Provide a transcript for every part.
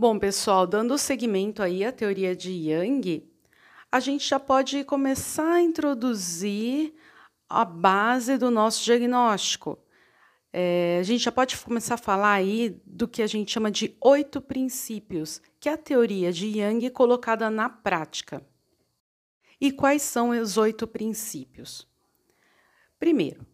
Bom, pessoal, dando seguimento aí à teoria de Yang, a gente já pode começar a introduzir a base do nosso diagnóstico. É, a gente já pode começar a falar aí do que a gente chama de oito princípios, que é a teoria de Yang colocada na prática. E quais são os oito princípios? Primeiro,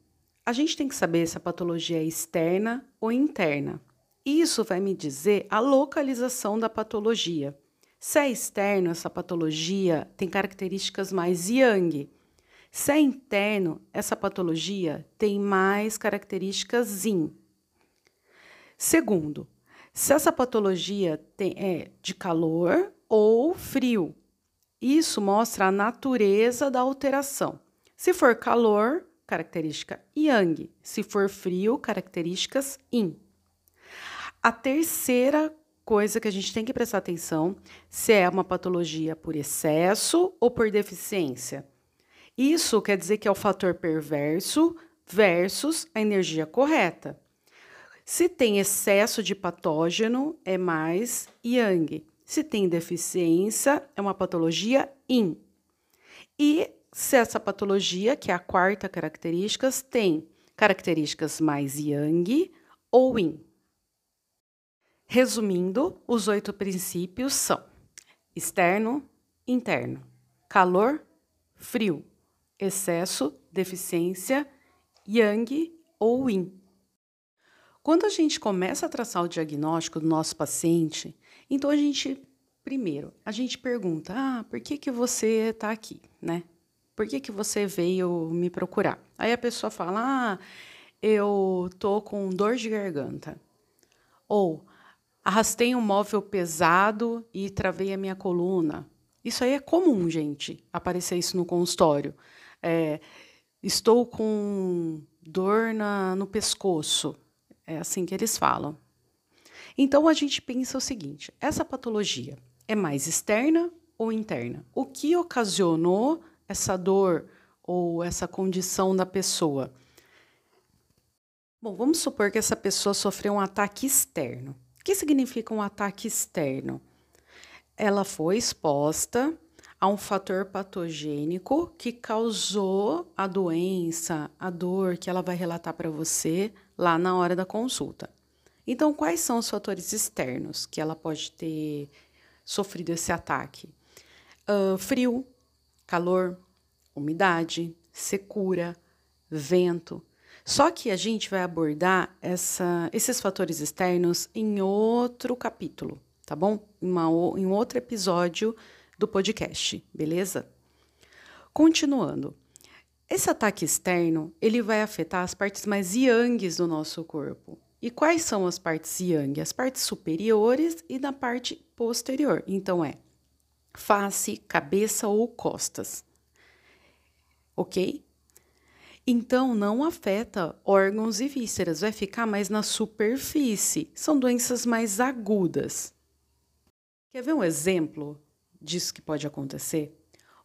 a gente tem que saber se a patologia é externa ou interna. Isso vai me dizer a localização da patologia. Se é externo, essa patologia tem características mais yang. Se é interno, essa patologia tem mais características yin. Segundo, se essa patologia tem, é de calor ou frio. Isso mostra a natureza da alteração. Se for calor, característica yang. Se for frio, características yin. A terceira coisa que a gente tem que prestar atenção se é uma patologia por excesso ou por deficiência. Isso quer dizer que é o fator perverso versus a energia correta. Se tem excesso de patógeno, é mais yang. Se tem deficiência, é uma patologia yin. E se essa patologia, que é a quarta característica, tem características mais yang ou yin. Resumindo, os oito princípios são externo, interno, calor, frio, excesso, deficiência, yang ou yin. Quando a gente começa a traçar o diagnóstico do nosso paciente, então a gente, primeiro, a gente pergunta: ah, por que, que você está aqui, né? Por que, que você veio me procurar? Aí a pessoa fala: ah, eu tô com dor de garganta. Ou Arrastei um móvel pesado e travei a minha coluna. Isso aí é comum, gente, aparecer isso no consultório. É, estou com dor na, no pescoço. É assim que eles falam. Então a gente pensa o seguinte: essa patologia é mais externa ou interna? O que ocasionou essa dor ou essa condição da pessoa? Bom, vamos supor que essa pessoa sofreu um ataque externo que significa um ataque externo? Ela foi exposta a um fator patogênico que causou a doença, a dor que ela vai relatar para você lá na hora da consulta. Então, quais são os fatores externos que ela pode ter sofrido esse ataque? Uh, frio, calor, umidade, secura, vento, só que a gente vai abordar essa, esses fatores externos em outro capítulo, tá bom? Em, uma, em outro episódio do podcast, beleza? Continuando. Esse ataque externo, ele vai afetar as partes mais yangs do nosso corpo. E quais são as partes yang? As partes superiores e da parte posterior. Então é face, cabeça ou costas. OK? Então, não afeta órgãos e vísceras, vai ficar mais na superfície. São doenças mais agudas. Quer ver um exemplo disso que pode acontecer?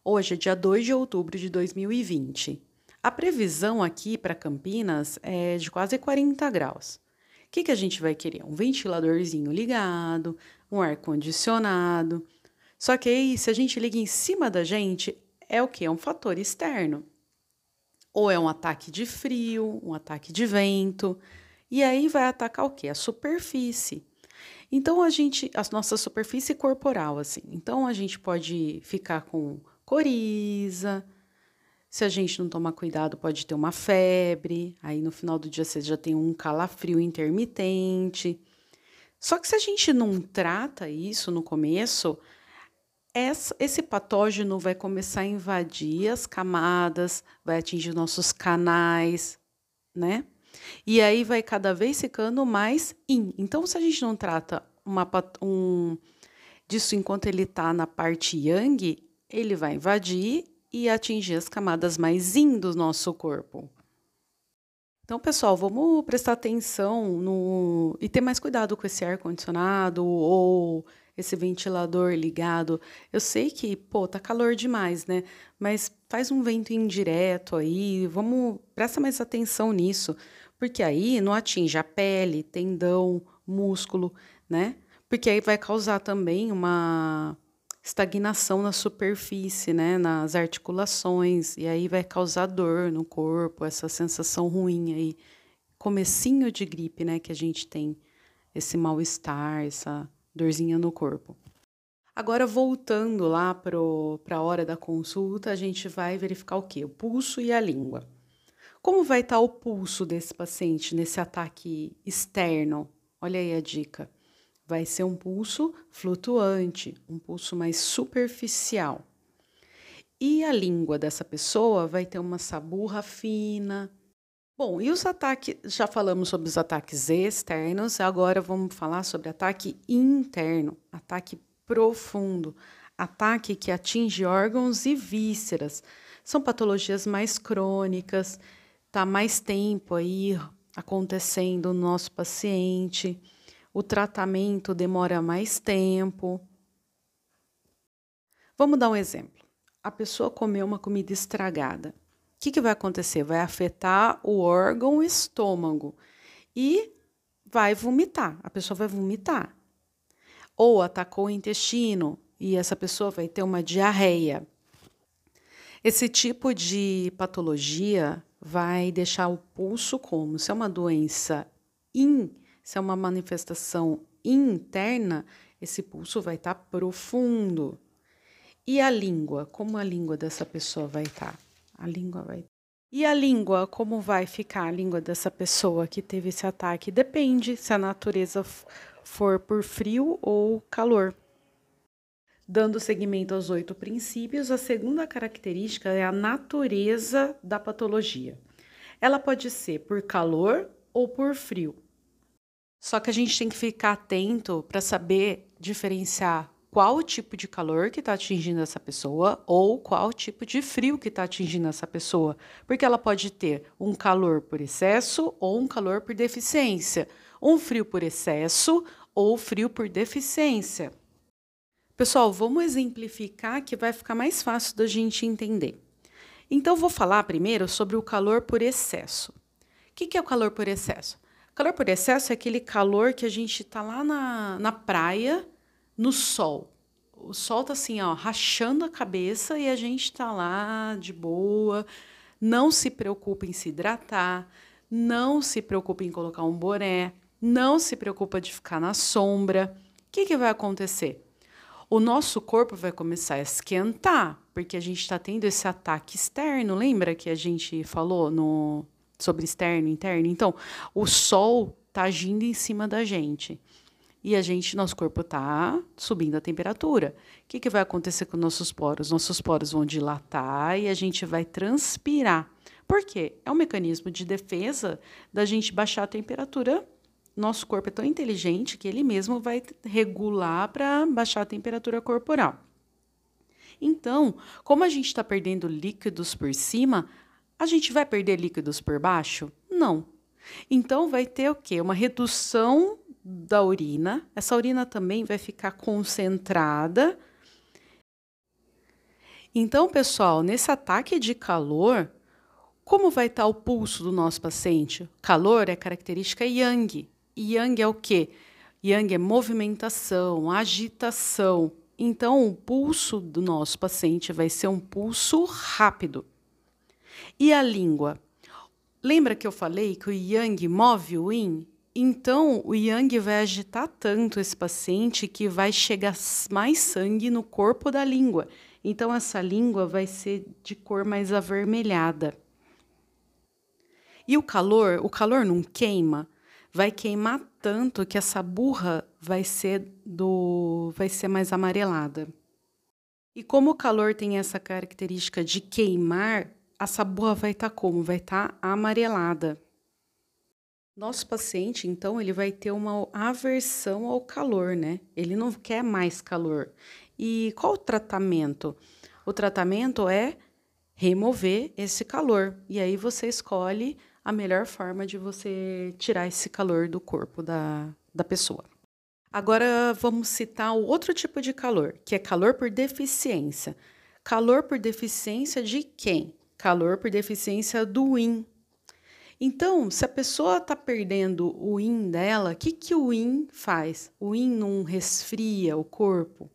Hoje é dia 2 de outubro de 2020. A previsão aqui para Campinas é de quase 40 graus. O que, que a gente vai querer? Um ventiladorzinho ligado, um ar-condicionado. Só que aí, se a gente liga em cima da gente, é o que? É um fator externo ou é um ataque de frio, um ataque de vento, e aí vai atacar o quê? A superfície. Então a gente, a nossa superfície corporal, assim. Então a gente pode ficar com coriza. Se a gente não tomar cuidado, pode ter uma febre. Aí no final do dia você já tem um calafrio intermitente. Só que se a gente não trata isso no começo, esse patógeno vai começar a invadir as camadas, vai atingir nossos canais, né? E aí vai cada vez ficando mais in. Então, se a gente não trata uma, um, disso enquanto ele está na parte yang, ele vai invadir e atingir as camadas mais in do nosso corpo. Então, pessoal, vamos prestar atenção no e ter mais cuidado com esse ar condicionado ou esse ventilador ligado. Eu sei que, pô, tá calor demais, né? Mas faz um vento indireto aí, vamos, presta mais atenção nisso, porque aí não atinge a pele, tendão, músculo, né? porque aí vai causar também uma estagnação na superfície, né, nas articulações, e aí vai causar dor no corpo, essa sensação ruim aí, comecinho de gripe, né, que a gente tem esse mal-estar, essa dorzinha no corpo. Agora, voltando lá para a hora da consulta, a gente vai verificar o quê? O pulso e a língua. Como vai estar tá o pulso desse paciente nesse ataque externo? Olha aí a dica. Vai ser um pulso flutuante, um pulso mais superficial. E a língua dessa pessoa vai ter uma saburra fina, Bom, e os ataques? Já falamos sobre os ataques externos, agora vamos falar sobre ataque interno, ataque profundo, ataque que atinge órgãos e vísceras. São patologias mais crônicas, tá mais tempo aí acontecendo no nosso paciente, o tratamento demora mais tempo. Vamos dar um exemplo. A pessoa comeu uma comida estragada que, que vai acontecer? Vai afetar o órgão estômago e vai vomitar. A pessoa vai vomitar. Ou atacou o intestino e essa pessoa vai ter uma diarreia. Esse tipo de patologia vai deixar o pulso como? Se é uma doença in, se é uma manifestação interna, esse pulso vai estar tá profundo. E a língua? Como a língua dessa pessoa vai estar? Tá? A língua vai. E a língua, como vai ficar a língua dessa pessoa que teve esse ataque? Depende se a natureza for por frio ou calor. Dando seguimento aos oito princípios, a segunda característica é a natureza da patologia. Ela pode ser por calor ou por frio. Só que a gente tem que ficar atento para saber diferenciar qual o tipo de calor que está atingindo essa pessoa ou qual o tipo de frio que está atingindo essa pessoa, porque ela pode ter um calor por excesso ou um calor por deficiência, um frio por excesso ou frio por deficiência. Pessoal, vamos exemplificar que vai ficar mais fácil da gente entender. Então, vou falar primeiro sobre o calor por excesso. O que, é o calor por excesso? Calor por excesso é aquele calor que a gente está lá na, na praia no sol. O sol tá assim, ó, rachando a cabeça e a gente tá lá de boa. Não se preocupe em se hidratar, não se preocupe em colocar um boné, não se preocupa de ficar na sombra. O que, que vai acontecer? O nosso corpo vai começar a esquentar, porque a gente está tendo esse ataque externo. Lembra que a gente falou no sobre externo e interno? Então, o sol está agindo em cima da gente e a gente, nosso corpo está subindo a temperatura. O que, que vai acontecer com nossos poros? Nossos poros vão dilatar e a gente vai transpirar. Por quê? É um mecanismo de defesa da gente baixar a temperatura. Nosso corpo é tão inteligente que ele mesmo vai regular para baixar a temperatura corporal. Então, como a gente está perdendo líquidos por cima, a gente vai perder líquidos por baixo? Não. Então, vai ter o quê? Uma redução da urina. Essa urina também vai ficar concentrada. Então, pessoal, nesse ataque de calor, como vai estar o pulso do nosso paciente? Calor é característica yang. Yang é o quê? Yang é movimentação, agitação. Então, o pulso do nosso paciente vai ser um pulso rápido. E a língua? Lembra que eu falei que o yang move o yin? Então, o yang vai agitar tanto esse paciente que vai chegar mais sangue no corpo da língua. Então, essa língua vai ser de cor mais avermelhada. E o calor, o calor não queima, vai queimar tanto que essa burra vai ser do vai ser mais amarelada. E como o calor tem essa característica de queimar, essa burra vai estar tá como? Vai estar tá amarelada. Nosso paciente, então, ele vai ter uma aversão ao calor, né? Ele não quer mais calor. E qual o tratamento? O tratamento é remover esse calor. E aí você escolhe a melhor forma de você tirar esse calor do corpo da, da pessoa. Agora vamos citar o outro tipo de calor, que é calor por deficiência. Calor por deficiência de quem? Calor por deficiência do IN, Então, se a pessoa está perdendo o yin dela, o que, que o yin faz? O yin não resfria o corpo?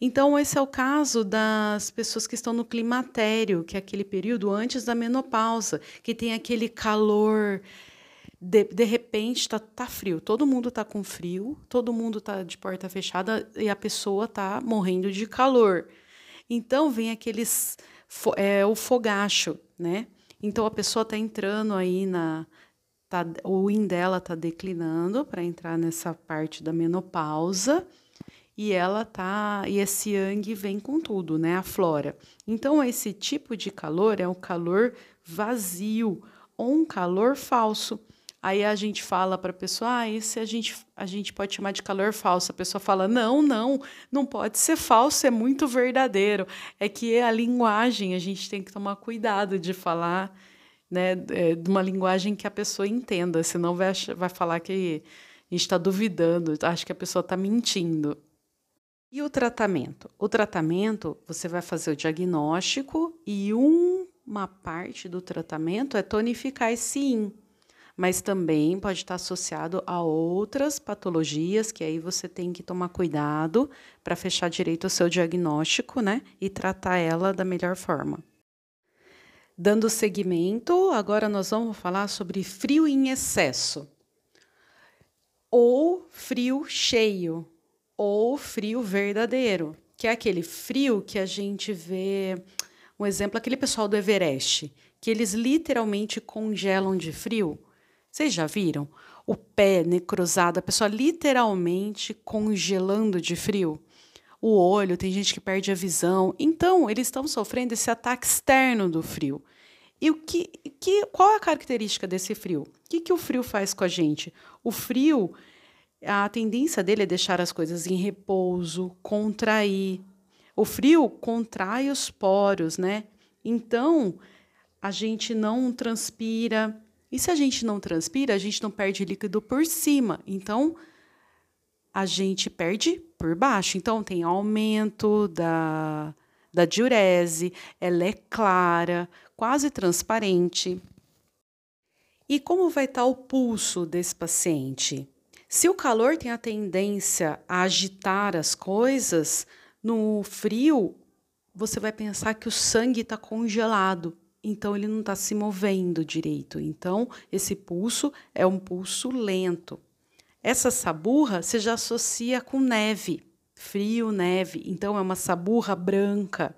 Então, esse é o caso das pessoas que estão no climatério, que é aquele período antes da menopausa, que tem aquele calor. De, de repente tá, tá frio, todo mundo tá com frio, todo mundo tá de porta fechada e a pessoa tá morrendo de calor. Então vem aqueles é, o fogacho, né? Então a pessoa está entrando aí na. Tá, o IN dela está declinando para entrar nessa parte da menopausa e ela tá e esse yang vem com tudo, né? A flora. Então esse tipo de calor é um calor vazio ou um calor falso. Aí a gente fala para a pessoa, ah, esse a gente, a gente pode chamar de calor falso. A pessoa fala, não, não, não pode ser falso, é muito verdadeiro. É que a linguagem, a gente tem que tomar cuidado de falar né, é, de uma linguagem que a pessoa entenda, senão vai, vai falar que a gente está duvidando, acho que a pessoa está mentindo. E o tratamento? O tratamento, você vai fazer o diagnóstico e uma parte do tratamento é tonificar esse IN mas também pode estar associado a outras patologias que aí você tem que tomar cuidado para fechar direito o seu diagnóstico, né, e tratar ela da melhor forma. Dando seguimento, agora nós vamos falar sobre frio em excesso, ou frio cheio, ou frio verdadeiro, que é aquele frio que a gente vê, um exemplo, aquele pessoal do Everest, que eles literalmente congelam de frio. Vocês já viram? O pé necrosado, a pessoa literalmente congelando de frio. O olho, tem gente que perde a visão. Então, eles estão sofrendo esse ataque externo do frio. E o que, que, qual é a característica desse frio? O que, que o frio faz com a gente? O frio, a tendência dele é deixar as coisas em repouso, contrair. O frio contrai os poros, né? Então, a gente não transpira, e se a gente não transpira, a gente não perde líquido por cima. Então, a gente perde por baixo. Então, tem aumento da, da diurese, ela é clara, quase transparente. E como vai estar o pulso desse paciente? Se o calor tem a tendência a agitar as coisas, no frio, você vai pensar que o sangue está congelado então ele não está se movendo direito. Então, esse pulso é um pulso lento. Essa saburra você já associa com neve, frio, neve. Então, é uma saburra branca.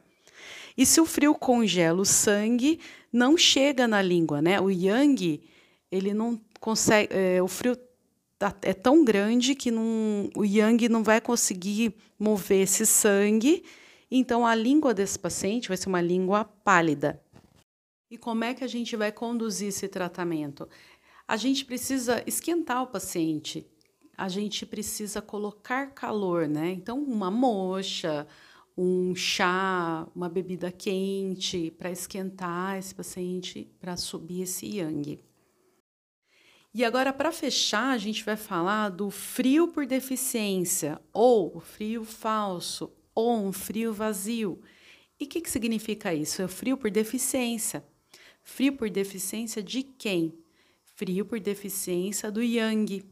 E se o frio congela o sangue, não chega na língua, né? O yang, ele não consegue. É, o frio tá, é tão grande que não, o yang não vai conseguir mover esse sangue. Então, a língua desse paciente vai ser uma língua pálida. E como é que a gente vai conduzir esse tratamento? A gente precisa esquentar o paciente, a gente precisa colocar calor, né? Então, uma mocha, um chá, uma bebida quente para esquentar esse paciente, para subir esse yang. E agora, para fechar, a gente vai falar do frio por deficiência, ou frio falso, ou um frio vazio. E o que, que significa isso? É o frio por deficiência. Frio por deficiência de quem? Frio por deficiência do yang.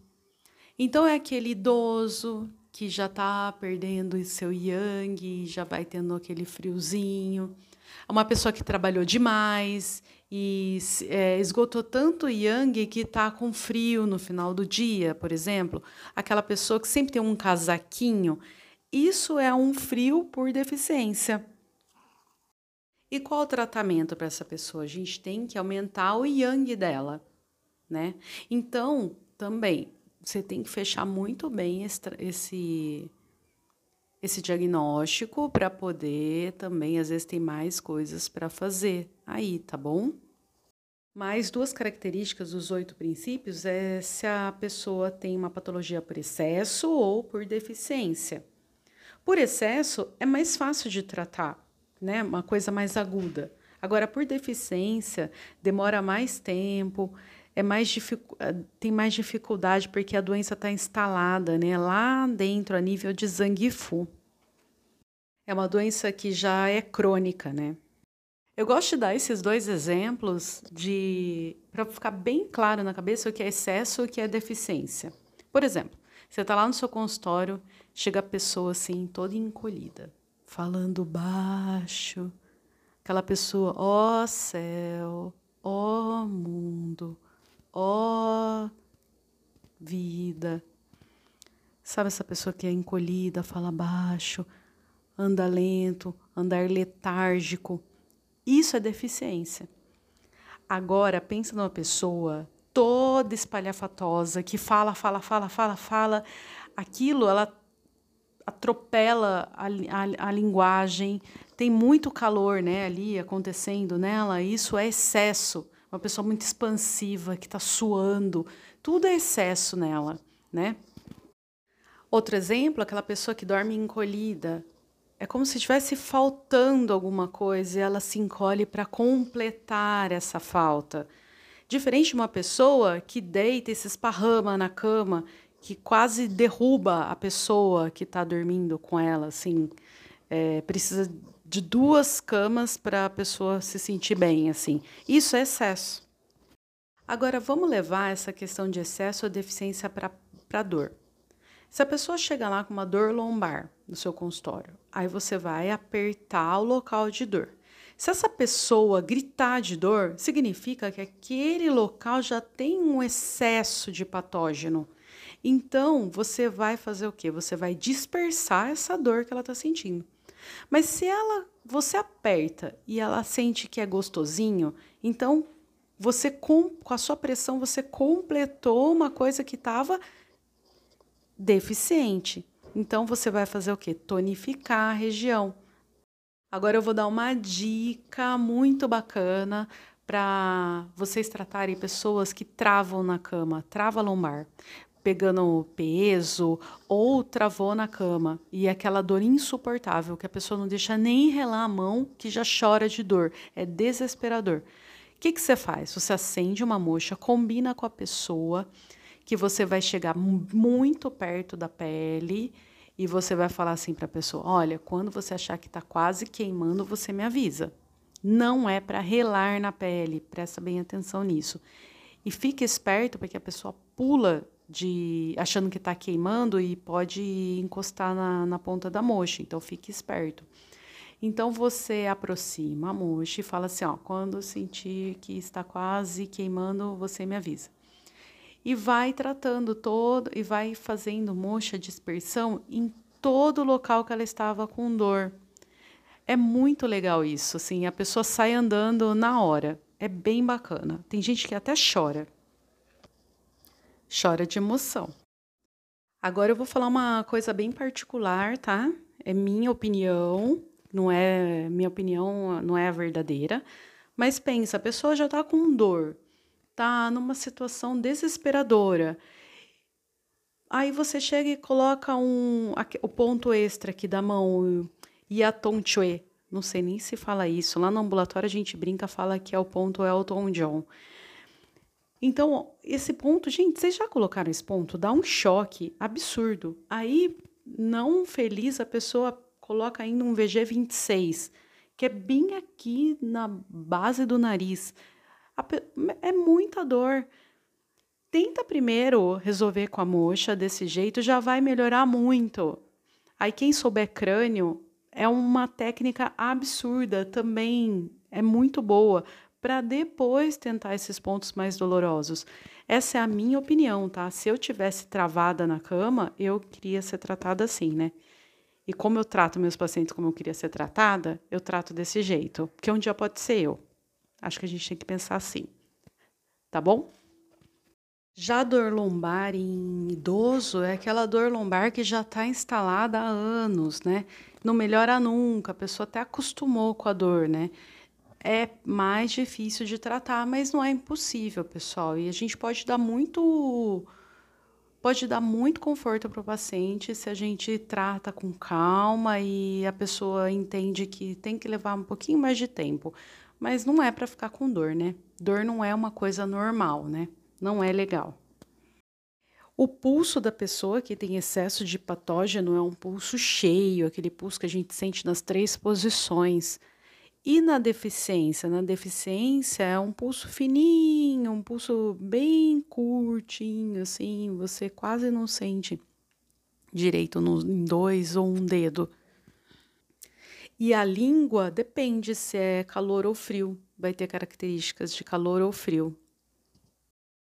Então é aquele idoso que já está perdendo seu yang, já vai tendo aquele friozinho. Uma pessoa que trabalhou demais e é, esgotou tanto o yang que está com frio no final do dia, por exemplo. Aquela pessoa que sempre tem um casaquinho. Isso é um frio por deficiência. E qual o tratamento para essa pessoa? A gente tem que aumentar o yang dela, né? Então, também, você tem que fechar muito bem esse, esse, diagnóstico para poder também, às vezes, tem mais coisas para fazer aí, tá bom? Mais duas características dos oito princípios é se a pessoa tem uma patologia por excesso ou por deficiência. Por excesso é mais fácil de tratar, né? Uma coisa mais aguda. Agora, por deficiência, demora mais tempo, é mais eh, tem mais dificuldade porque a doença está instalada né, lá dentro, a nível de Zangifu. É uma doença que já é crônica, né? Eu gosto de dar esses dois exemplos de para ficar bem claro na cabeça o que é excesso e o que é deficiência. Por exemplo, você está lá no seu consultório, chega a pessoa assim, toda encolhida, falando baixo. Aquela pessoa, ó oh, céu, ó oh, mundo, ó oh, vida. Sabe essa pessoa que é encolhida, fala baixo, anda lento, andar letárgico. Isso é deficiência. Agora, pensa numa pessoa toda espalhafatosa, que fala, fala, fala, fala, fala. Aquilo, ela atropela a, a, a, linguagem, tem muito calor né, ali acontecendo nela, isso é excesso. Uma pessoa muito expansiva, que está suando, tudo é excesso nela. Né? Outro exemplo, aquela pessoa que dorme encolhida. É como se estivesse faltando alguma coisa e ela se encolhe para completar essa falta. Diferente de uma pessoa que deita e se esparrama na cama, que quase derruba a pessoa que está dormindo com ela, assim, é, precisa de duas camas para a pessoa se sentir bem, assim. Isso é excesso. Agora, vamos levar essa questão de excesso ou deficiência para dor. Se a pessoa chega lá com uma dor lombar no seu consultório, aí você vai apertar o local de dor. Se essa pessoa gritar de dor, significa que aquele local já tem um excesso de patógeno. Então, você vai fazer o quê? Você vai dispersar essa dor que ela está sentindo. Mas se ela, você aperta e ela sente que é gostosinho, então você com, com a sua pressão você completou uma coisa que estava deficiente. Então você vai fazer o quê? Tonificar a região. Agora eu vou dar uma dica muito bacana para vocês tratarem pessoas que travam na cama, trava lombar, pegando peso ou travou na cama e aquela dor insuportável que a pessoa não deixa nem relar a mão que já chora de dor, é desesperador. O que, que você faz? Você acende uma mocha, combina com a pessoa que você vai chegar muito perto da pele e você vai falar assim para a pessoa: olha, quando você achar que está quase queimando, você me avisa. Não é para relar na pele, presta bem atenção nisso. E fique esperto porque a pessoa pula de achando que está queimando e pode encostar na, na ponta da mocha. Então fique esperto. Então você aproxima a mocha e fala assim: ó, quando sentir que está quase queimando, você me avisa e vai tratando todo e vai fazendo mocha dispersão em todo o local que ela estava com dor. É muito legal isso, assim, a pessoa sai andando na hora. É bem bacana. Tem gente que até chora. Chora de emoção. Agora eu vou falar uma coisa bem particular, tá? É minha opinião, não é minha opinião, não é a verdadeira. Mas pensa, a pessoa já tá com dor está numa situação desesperadora. Aí você chega e coloca um, o ponto extra aqui da mão, Yatonchue. Não sei nem se fala isso. Lá no ambulatório a gente brinca, fala que é o ponto Elton John. Então, esse ponto, gente, vocês já colocaram esse ponto? Dá um choque absurdo. Aí, não feliz, a pessoa coloca ainda um VG26, que é bem aqui na base do nariz é muita dor. Tenta primeiro resolver com a mocha desse jeito, já vai melhorar muito. Aí quem souber crânio é uma técnica absurda também, é muito boa para depois tentar esses pontos mais dolorosos. Essa é a minha opinião, tá? Se eu tivesse travada na cama, eu queria ser tratada assim, né? E como eu trato meus pacientes como eu queria ser tratada, eu trato desse jeito, porque um dia pode ser eu. Acho que a gente tem que pensar assim, tá bom? Já a dor lombar em idoso é aquela dor lombar que já está instalada há anos, né? Não melhora nunca, a pessoa até acostumou com a dor, né? É mais difícil de tratar, mas não é impossível, pessoal. E a gente pode dar muito pode dar muito conforto para o paciente se a gente trata com calma e a pessoa entende que tem que levar um pouquinho mais de tempo. Mas não é para ficar com dor, né? Dor não é uma coisa normal, né? Não é legal. O pulso da pessoa que tem excesso de patógeno é um pulso cheio, aquele pulso que a gente sente nas três posições. E na deficiência? Na deficiência é um pulso fininho, um pulso bem curtinho, assim, você quase não sente direito no, em dois ou um dedo. E a língua depende se é calor ou frio, vai ter características de calor ou frio.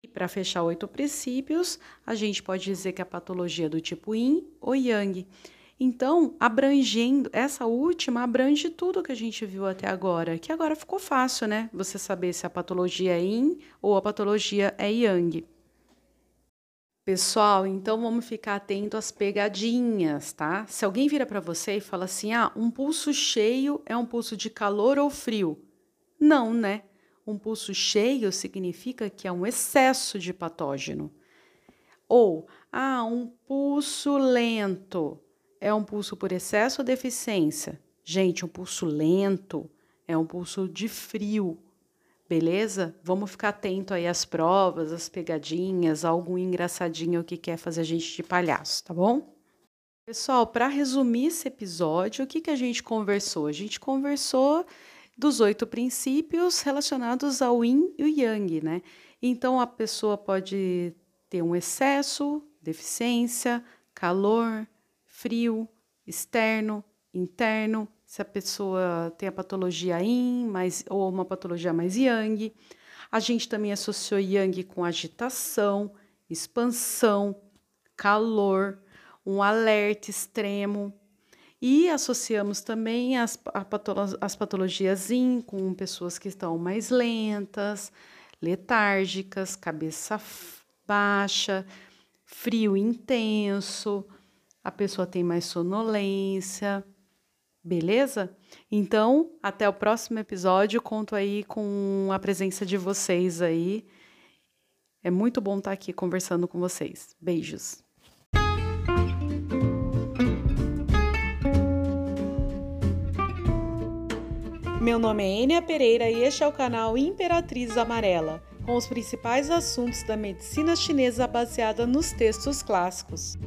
E para fechar oito princípios, a gente pode dizer que a patologia é do tipo Yin ou Yang. Então, abrangendo, essa última abrange tudo que a gente viu até agora, que agora ficou fácil, né? Você saber se a patologia é yin ou a patologia é yang. Pessoal, então vamos ficar atento às pegadinhas, tá? Se alguém vira para você e fala assim: "Ah, um pulso cheio é um pulso de calor ou frio?" Não, né? Um pulso cheio significa que é um excesso de patógeno. Ou, ah, um pulso lento é um pulso por excesso ou deficiência? Gente, um pulso lento é um pulso de frio, beleza? Vamos ficar atento aí às provas, às pegadinhas, algum engraçadinho que quer fazer a gente de palhaço, tá bom? Pessoal, para resumir esse episódio, o que, que a gente conversou? A gente conversou dos oito princípios relacionados ao yin e o yang, né? Então a pessoa pode ter um excesso, deficiência, calor, frio, externo, interno, se a pessoa tem a patologia yin mais, ou uma patologia mais yang. A gente também associou yang com agitação, expansão, calor, um alerta extremo. E associamos também as, patolo as patologias yin com pessoas que estão mais lentas, letárgicas, cabeça baixa, frio intenso, a pessoa tem mais sonolência, beleza? Então, até o próximo episódio, conto aí com a presença de vocês aí. É muito bom estar aqui conversando com vocês. Beijos. Meu nome é Enia Pereira e este é o canal Imperatriz Amarela, com os principais assuntos da medicina chinesa baseada nos textos clássicos.